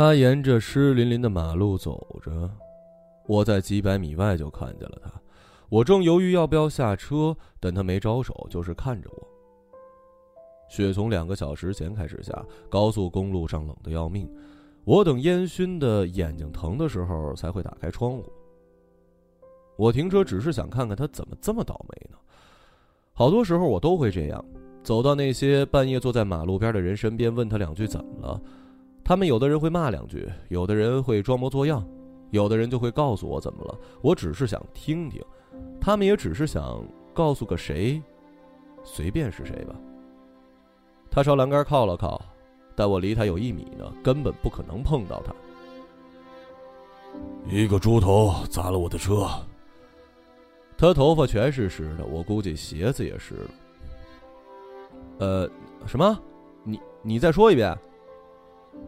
他沿着湿淋淋的马路走着，我在几百米外就看见了他。我正犹豫要不要下车，但他没招手，就是看着我。雪从两个小时前开始下，高速公路上冷得要命。我等烟熏的眼睛疼的时候才会打开窗户。我停车只是想看看他怎么这么倒霉呢？好多时候我都会这样，走到那些半夜坐在马路边的人身边，问他两句怎么了。他们有的人会骂两句，有的人会装模作样，有的人就会告诉我怎么了。我只是想听听，他们也只是想告诉个谁，随便是谁吧。他朝栏杆靠了靠，但我离他有一米呢，根本不可能碰到他。一个猪头砸了我的车。他头发全是湿的，我估计鞋子也湿了。呃，什么？你你再说一遍。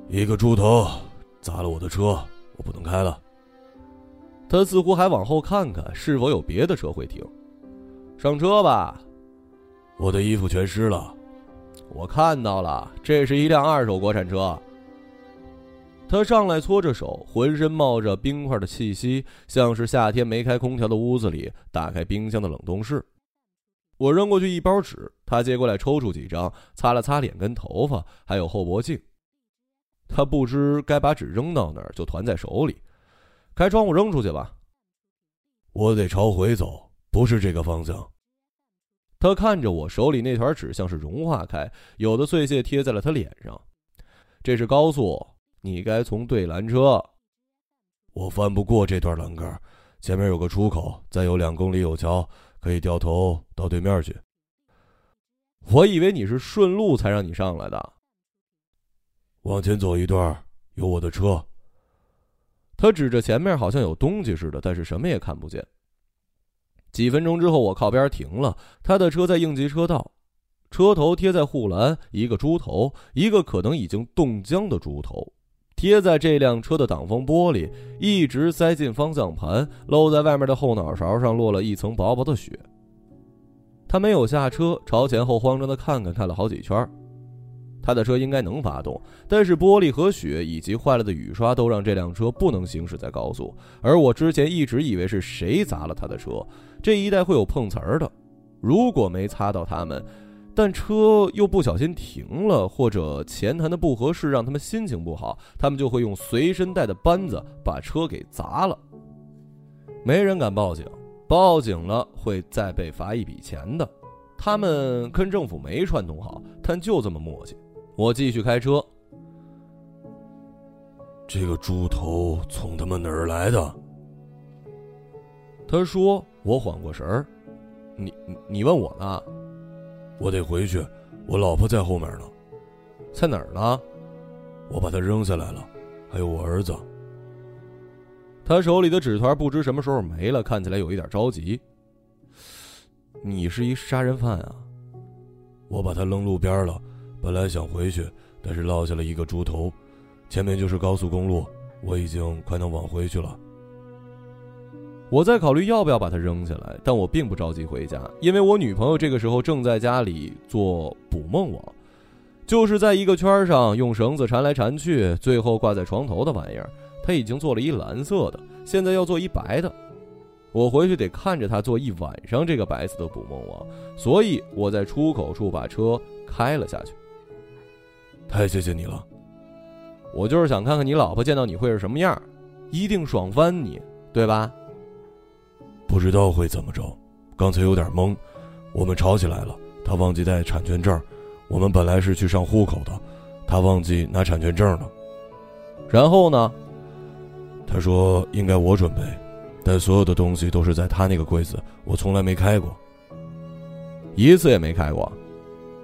一个猪头砸了我的车，我不能开了。他似乎还往后看看，是否有别的车会停。上车吧。我的衣服全湿了。我看到了，这是一辆二手国产车。他上来搓着手，浑身冒着冰块的气息，像是夏天没开空调的屋子里打开冰箱的冷冻室。我扔过去一包纸，他接过来抽出几张，擦了擦脸跟头发，还有后脖颈。他不知该把纸扔到哪儿，就团在手里。开窗户扔出去吧。我得朝回走，不是这个方向。他看着我手里那团纸，像是融化开，有的碎屑贴在了他脸上。这是高速，你该从对拦车。我翻不过这段栏杆，前面有个出口，再有两公里有桥，可以掉头到对面去。我以为你是顺路才让你上来的。往前走一段，有我的车。他指着前面，好像有东西似的，但是什么也看不见。几分钟之后，我靠边停了。他的车在应急车道，车头贴在护栏，一个猪头，一个可能已经冻僵的猪头，贴在这辆车的挡风玻璃，一直塞进方向盘，露在外面的后脑勺上落了一层薄薄的雪。他没有下车，朝前后慌张的看看，看了好几圈。他的车应该能发动，但是玻璃和雪以及坏了的雨刷都让这辆车不能行驶在高速。而我之前一直以为是谁砸了他的车，这一带会有碰瓷儿的。如果没擦到他们，但车又不小心停了，或者前谈的不合适让他们心情不好，他们就会用随身带的扳子把车给砸了。没人敢报警，报警了会再被罚一笔钱的。他们跟政府没串通好，但就这么磨叽。我继续开车。这个猪头从他们哪儿来的？他说。我缓过神儿，你你问我呢？我得回去，我老婆在后面呢。在哪儿呢？我把她扔下来了，还有我儿子。他手里的纸团不知什么时候没了，看起来有一点着急。你是一杀人犯啊！我把他扔路边了。本来想回去，但是落下了一个猪头，前面就是高速公路，我已经快能往回去了。我在考虑要不要把它扔下来，但我并不着急回家，因为我女朋友这个时候正在家里做捕梦网，就是在一个圈上用绳子缠来缠去，最后挂在床头的玩意儿。她已经做了一蓝色的，现在要做一白的。我回去得看着她做一晚上这个白色的捕梦网，所以我在出口处把车开了下去。太谢谢你了，我就是想看看你老婆见到你会是什么样，一定爽翻你，对吧？不知道会怎么着，刚才有点懵。我们吵起来了，他忘记带产权证，我们本来是去上户口的，他忘记拿产权证了。然后呢？他说应该我准备，但所有的东西都是在他那个柜子，我从来没开过，一次也没开过，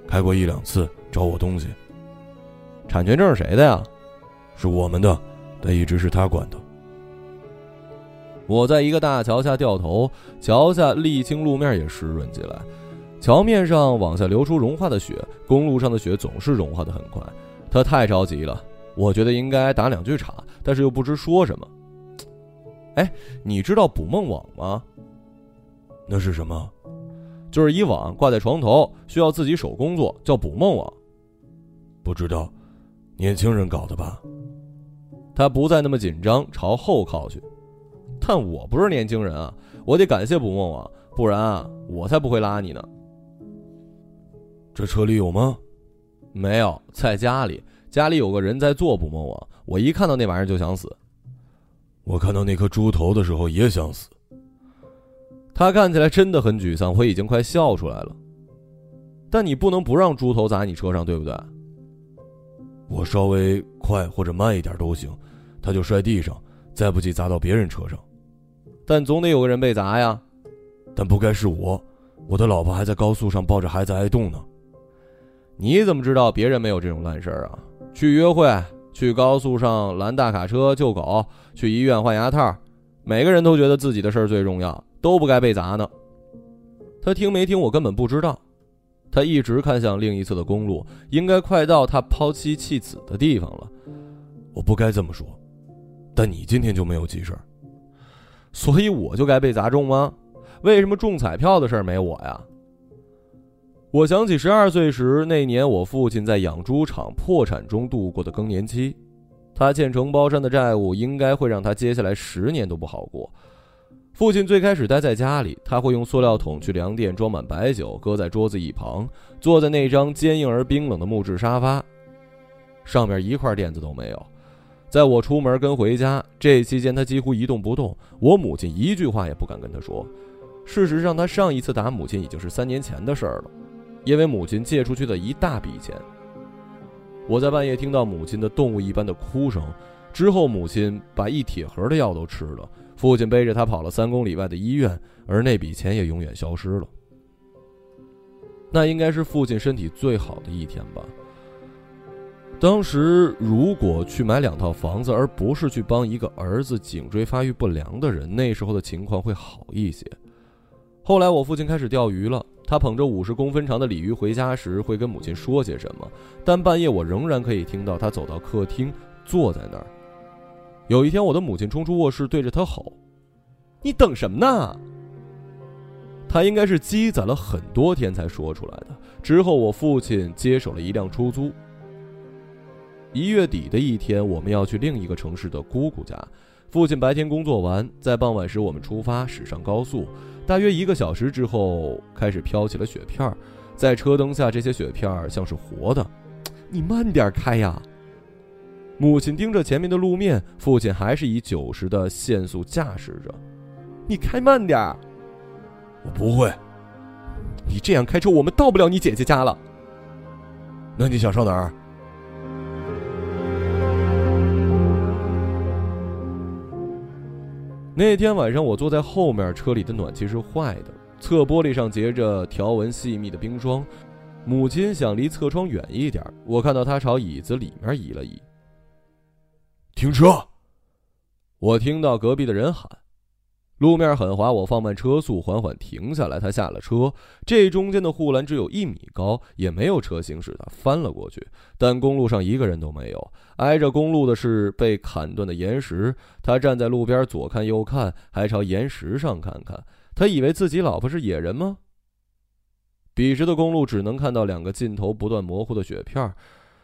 开过一两次找我东西。产权证是谁的呀？是我们的，但一直是他管的。我在一个大桥下掉头，桥下沥青路面也湿润起来，桥面上往下流出融化的雪，公路上的雪总是融化的很快。他太着急了，我觉得应该打两句岔，但是又不知说什么。哎，你知道捕梦网吗？那是什么？就是一网挂在床头，需要自己手工做，叫捕梦网。不知道。年轻人搞的吧？他不再那么紧张，朝后靠去。但我不是年轻人啊，我得感谢捕梦网，不然啊，我才不会拉你呢。这车里有吗？没有，在家里，家里有个人在做捕梦网，我一看到那玩意儿就想死。我看到那颗猪头的时候也想死。他看起来真的很沮丧，我已经快笑出来了。但你不能不让猪头砸你车上，对不对？我稍微快或者慢一点都行，他就摔地上，再不济砸到别人车上。但总得有个人被砸呀。但不该是我，我的老婆还在高速上抱着孩子挨冻呢。你怎么知道别人没有这种烂事儿啊？去约会，去高速上拦大卡车救狗，去医院换牙套，每个人都觉得自己的事儿最重要，都不该被砸呢。他听没听？我根本不知道。他一直看向另一侧的公路，应该快到他抛妻弃子的地方了。我不该这么说，但你今天就没有急事儿，所以我就该被砸中吗？为什么中彩票的事儿没我呀？我想起十二岁时那年，我父亲在养猪场破产中度过的更年期，他欠承包商的债务，应该会让他接下来十年都不好过。父亲最开始待在家里，他会用塑料桶去粮店装满白酒，搁在桌子一旁，坐在那张坚硬而冰冷的木质沙发，上面一块垫子都没有。在我出门跟回家这期间，他几乎一动不动，我母亲一句话也不敢跟他说。事实上，他上一次打母亲已经是三年前的事儿了，因为母亲借出去的一大笔钱。我在半夜听到母亲的动物一般的哭声，之后母亲把一铁盒的药都吃了。父亲背着他跑了三公里外的医院，而那笔钱也永远消失了。那应该是父亲身体最好的一天吧。当时如果去买两套房子，而不是去帮一个儿子颈椎发育不良的人，那时候的情况会好一些。后来我父亲开始钓鱼了，他捧着五十公分长的鲤鱼回家时会跟母亲说些什么，但半夜我仍然可以听到他走到客厅，坐在那儿。有一天，我的母亲冲出卧室，对着他吼：“你等什么呢？”他应该是积攒了很多天才说出来的。之后，我父亲接手了一辆出租。一月底的一天，我们要去另一个城市的姑姑家。父亲白天工作完，在傍晚时我们出发，驶上高速。大约一个小时之后，开始飘起了雪片在车灯下，这些雪片像是活的。你慢点开呀！母亲盯着前面的路面，父亲还是以九十的限速驾驶着。你开慢点儿。我不会。你这样开车，我们到不了你姐姐家了。那你想上哪儿？那天晚上，我坐在后面，车里的暖气是坏的，侧玻璃上结着条纹细密的冰霜。母亲想离侧窗远一点，我看到她朝椅子里面移了移。停车！我听到隔壁的人喊，路面很滑，我放慢车速，缓缓停下来。他下了车，这中间的护栏只有一米高，也没有车行驶，他翻了过去。但公路上一个人都没有，挨着公路的是被砍断的岩石。他站在路边，左看右看，还朝岩石上看看。他以为自己老婆是野人吗？笔直的公路只能看到两个尽头不断模糊的雪片。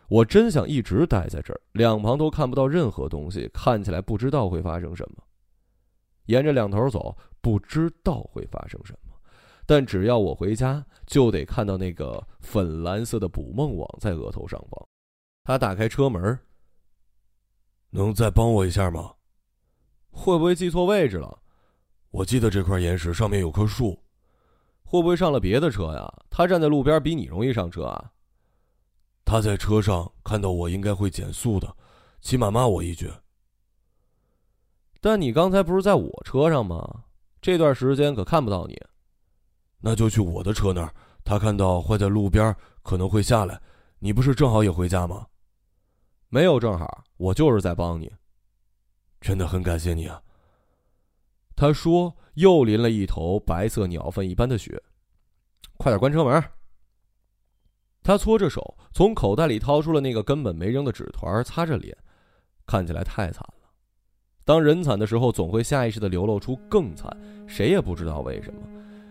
我真想一直待在这儿，两旁都看不到任何东西，看起来不知道会发生什么。沿着两头走，不知道会发生什么。但只要我回家，就得看到那个粉蓝色的捕梦网在额头上方。他打开车门，能再帮我一下吗？会不会记错位置了？我记得这块岩石上面有棵树，会不会上了别的车呀？他站在路边，比你容易上车啊。他在车上看到我，应该会减速的，起码骂我一句。但你刚才不是在我车上吗？这段时间可看不到你。那就去我的车那儿。他看到坏在路边，可能会下来。你不是正好也回家吗？没有正好，我就是在帮你。真的很感谢你啊。他说，又淋了一头白色鸟粪一般的雪。快点关车门。他搓着手，从口袋里掏出了那个根本没扔的纸团，擦着脸，看起来太惨了。当人惨的时候，总会下意识的流露出更惨。谁也不知道为什么，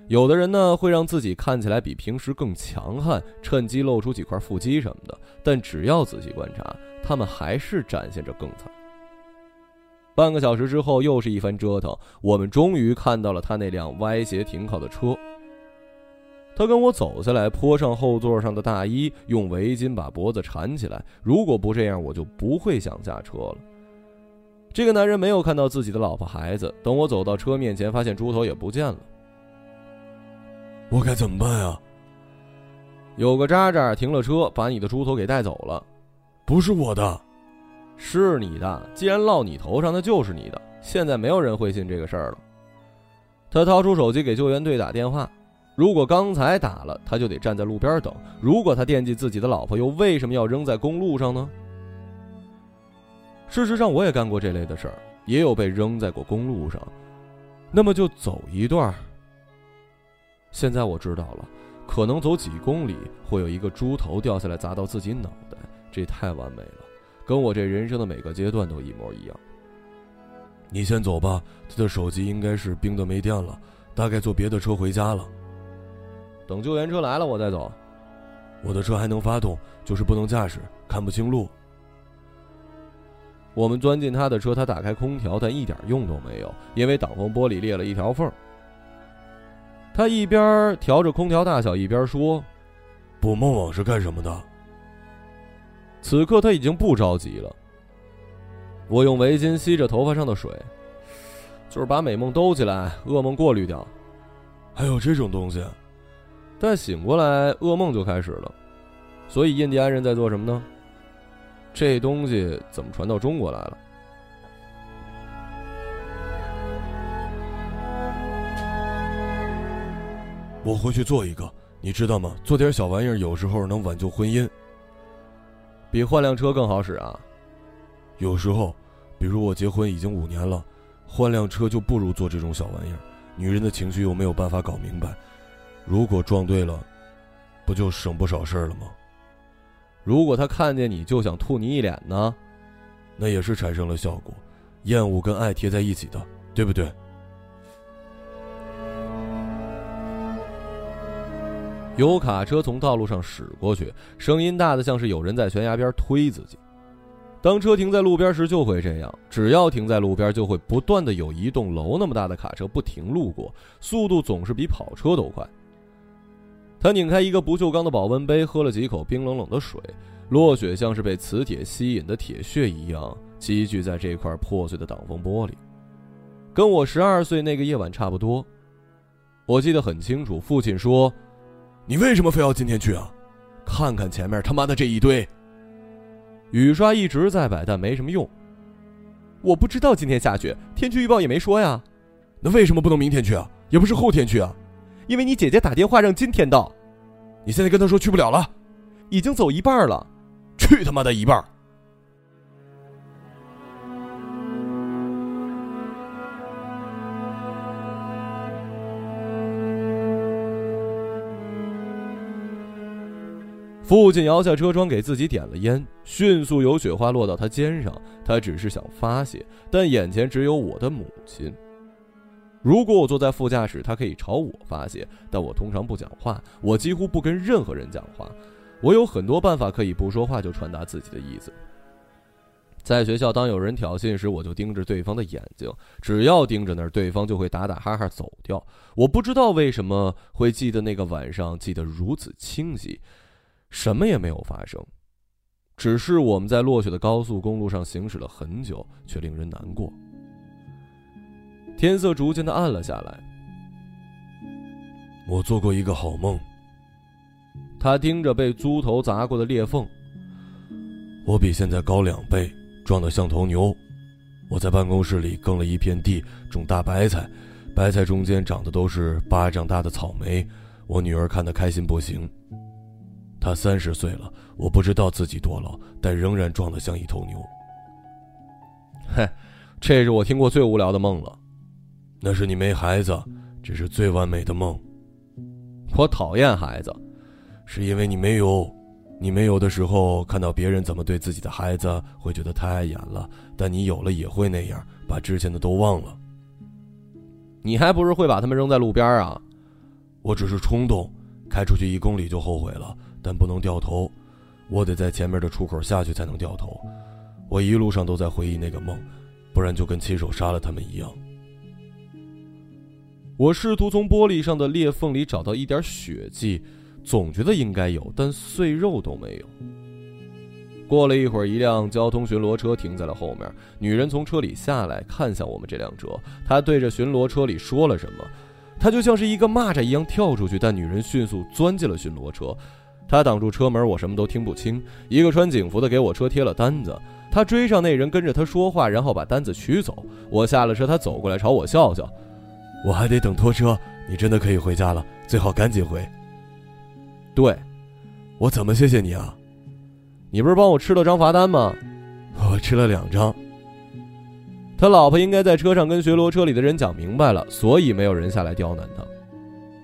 有的人呢会让自己看起来比平时更强悍，趁机露出几块腹肌什么的。但只要仔细观察，他们还是展现着更惨。半个小时之后，又是一番折腾，我们终于看到了他那辆歪斜停靠的车。他跟我走下来，泼上后座上的大衣，用围巾把脖子缠起来。如果不这样，我就不会想下车了。这个男人没有看到自己的老婆孩子。等我走到车面前，发现猪头也不见了。我该怎么办呀？有个渣渣停了车，把你的猪头给带走了。不是我的，是你的。既然落你头上，那就是你的。现在没有人会信这个事儿了。他掏出手机给救援队打电话。如果刚才打了，他就得站在路边等。如果他惦记自己的老婆，又为什么要扔在公路上呢？事实上，我也干过这类的事儿，也有被扔在过公路上。那么就走一段。现在我知道了，可能走几公里会有一个猪头掉下来砸到自己脑袋，这太完美了，跟我这人生的每个阶段都一模一样。你先走吧，他的手机应该是冰的没电了，大概坐别的车回家了。等救援车来了，我再走。我的车还能发动，就是不能驾驶，看不清路。我们钻进他的车，他打开空调，但一点用都没有，因为挡风玻璃裂了一条缝。他一边调着空调大小，一边说：“捕梦网是干什么的？”此刻他已经不着急了。我用围巾吸着头发上的水，就是把美梦兜起来，噩梦过滤掉。还有这种东西？但醒过来，噩梦就开始了。所以印第安人在做什么呢？这东西怎么传到中国来了？我回去做一个，你知道吗？做点小玩意儿，有时候能挽救婚姻，比换辆车更好使啊。有时候，比如我结婚已经五年了，换辆车就不如做这种小玩意儿。女人的情绪又没有办法搞明白。如果撞对了，不就省不少事儿了吗？如果他看见你就想吐你一脸呢，那也是产生了效果，厌恶跟爱贴在一起的，对不对？有卡车从道路上驶过去，声音大的像是有人在悬崖边推自己。当车停在路边时就会这样，只要停在路边，就会不断的有一栋楼那么大的卡车不停路过，速度总是比跑车都快。他拧开一个不锈钢的保温杯，喝了几口冰冷冷的水，落雪像是被磁铁吸引的铁屑一样积聚在这块破碎的挡风玻璃，跟我十二岁那个夜晚差不多。我记得很清楚，父亲说：“你为什么非要今天去啊？看看前面他妈的这一堆。”雨刷一直在摆，但没什么用。我不知道今天下雪，天气预报也没说呀。那为什么不能明天去啊？也不是后天去啊？因为你姐姐打电话让今天到，你现在跟她说去不了了，已经走一半了，去他妈的一半！父亲摇下车窗，给自己点了烟，迅速有雪花落到他肩上。他只是想发泄，但眼前只有我的母亲。如果我坐在副驾驶，他可以朝我发泄，但我通常不讲话，我几乎不跟任何人讲话。我有很多办法可以不说话就传达自己的意思。在学校，当有人挑衅时，我就盯着对方的眼睛，只要盯着那儿，对方就会打打哈哈走掉。我不知道为什么会记得那个晚上，记得如此清晰。什么也没有发生，只是我们在落雪的高速公路上行驶了很久，却令人难过。天色逐渐的暗了下来。我做过一个好梦。他盯着被猪头砸过的裂缝。我比现在高两倍，壮得像头牛。我在办公室里耕了一片地，种大白菜，白菜中间长的都是巴掌大的草莓。我女儿看得开心不行。她三十岁了，我不知道自己多老，但仍然壮得像一头牛。嘿，这是我听过最无聊的梦了。那是你没孩子，这是最完美的梦。我讨厌孩子，是因为你没有。你没有的时候，看到别人怎么对自己的孩子，会觉得太碍眼了。但你有了也会那样，把之前的都忘了。你还不是会把他们扔在路边啊？我只是冲动，开出去一公里就后悔了，但不能掉头。我得在前面的出口下去才能掉头。我一路上都在回忆那个梦。不然就跟亲手杀了他们一样。我试图从玻璃上的裂缝里找到一点血迹，总觉得应该有，但碎肉都没有。过了一会儿，一辆交通巡逻车停在了后面，女人从车里下来，看向我们这辆车，她对着巡逻车里说了什么。她就像是一个蚂蚱一样跳出去，但女人迅速钻进了巡逻车。她挡住车门，我什么都听不清。一个穿警服的给我车贴了单子，他追上那人跟着他说话，然后把单子取走。我下了车，他走过来朝我笑笑。我还得等拖车，你真的可以回家了，最好赶紧回。对，我怎么谢谢你啊？你不是帮我吃了张罚单吗？我吃了两张。他老婆应该在车上跟巡逻车里的人讲明白了，所以没有人下来刁难他。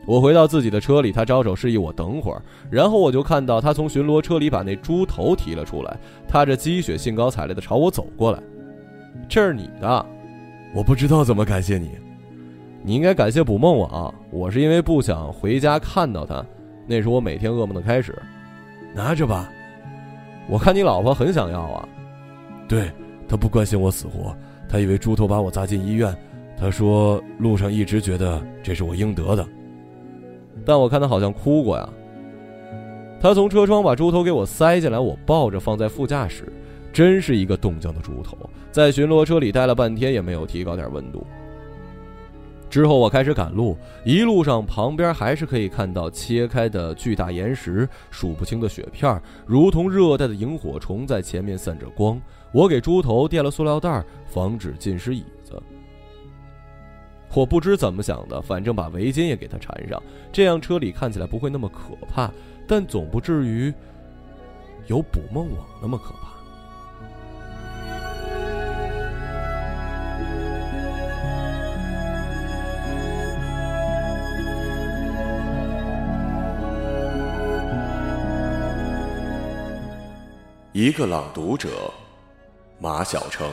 我回到自己的车里，他招手示意我等会儿，然后我就看到他从巡逻车里把那猪头提了出来，踏着积雪，兴高采烈地朝我走过来。这是你的，我不知道怎么感谢你。你应该感谢捕梦网，我是因为不想回家看到他，那是我每天噩梦的开始。拿着吧，我看你老婆很想要啊。对，她不关心我死活，她以为猪头把我砸进医院。她说路上一直觉得这是我应得的，但我看她好像哭过呀。她从车窗把猪头给我塞进来，我抱着放在副驾驶，真是一个冻僵的猪头，在巡逻车里待了半天也没有提高点温度。之后我开始赶路，一路上旁边还是可以看到切开的巨大岩石、数不清的雪片，如同热带的萤火虫在前面散着光。我给猪头垫了塑料袋，防止浸湿椅子。我不知怎么想的，反正把围巾也给它缠上，这样车里看起来不会那么可怕，但总不至于有捕梦网那么可怕。一个朗读者，马晓成。